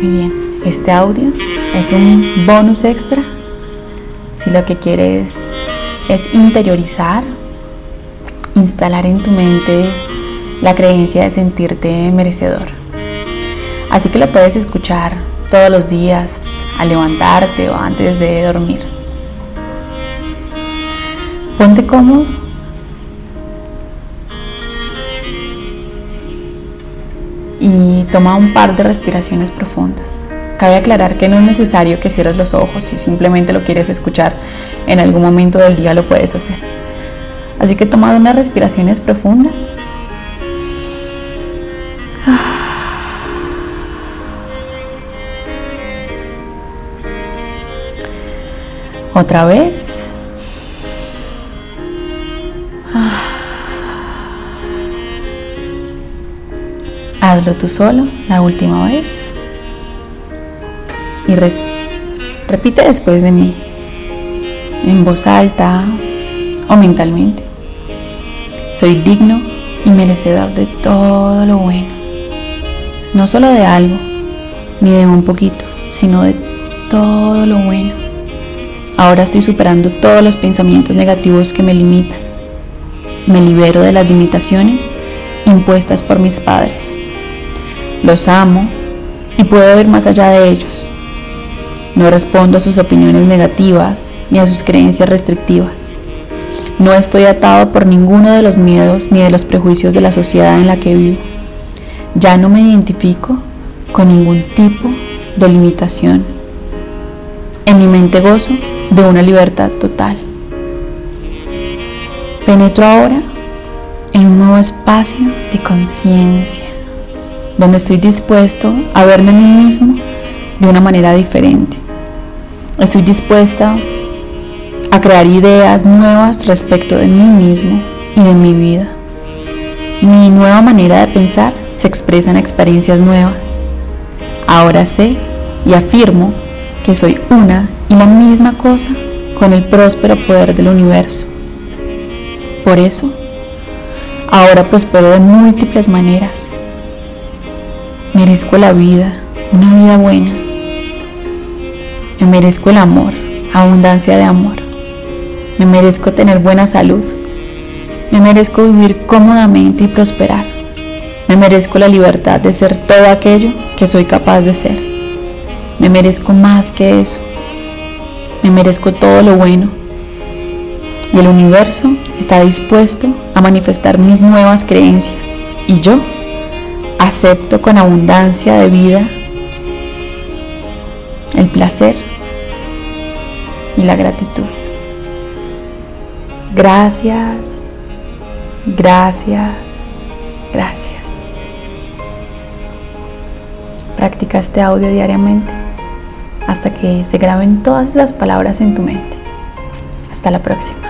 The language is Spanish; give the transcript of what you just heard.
Muy bien, este audio es un bonus extra si lo que quieres es interiorizar, instalar en tu mente la creencia de sentirte merecedor. Así que lo puedes escuchar todos los días al levantarte o antes de dormir. Ponte cómodo. Y toma un par de respiraciones profundas. Cabe aclarar que no es necesario que cierres los ojos, si simplemente lo quieres escuchar en algún momento del día lo puedes hacer. Así que toma unas respiraciones profundas. Otra vez. Hazlo tú solo la última vez. Y repite después de mí, en voz alta o mentalmente. Soy digno y merecedor de todo lo bueno. No solo de algo, ni de un poquito, sino de todo lo bueno. Ahora estoy superando todos los pensamientos negativos que me limitan. Me libero de las limitaciones impuestas por mis padres. Los amo y puedo ver más allá de ellos. No respondo a sus opiniones negativas ni a sus creencias restrictivas. No estoy atado por ninguno de los miedos ni de los prejuicios de la sociedad en la que vivo. Ya no me identifico con ningún tipo de limitación. En mi mente gozo de una libertad total. Penetro ahora en un nuevo espacio de conciencia, donde estoy dispuesto a verme a mí mismo de una manera diferente. Estoy dispuesta a crear ideas nuevas respecto de mí mismo y de mi vida. Mi nueva manera de pensar se expresa en experiencias nuevas. Ahora sé y afirmo que soy una y la misma cosa con el próspero poder del universo. Por eso, ahora prospero de múltiples maneras. Merezco la vida, una vida buena. Me merezco el amor, abundancia de amor. Me merezco tener buena salud. Me merezco vivir cómodamente y prosperar. Me merezco la libertad de ser todo aquello que soy capaz de ser. Me merezco más que eso. Me merezco todo lo bueno. Y el universo está dispuesto a manifestar mis nuevas creencias. Y yo acepto con abundancia de vida el placer y la gratitud. Gracias, gracias, gracias. Practica este audio diariamente hasta que se graben todas las palabras en tu mente. Hasta la próxima.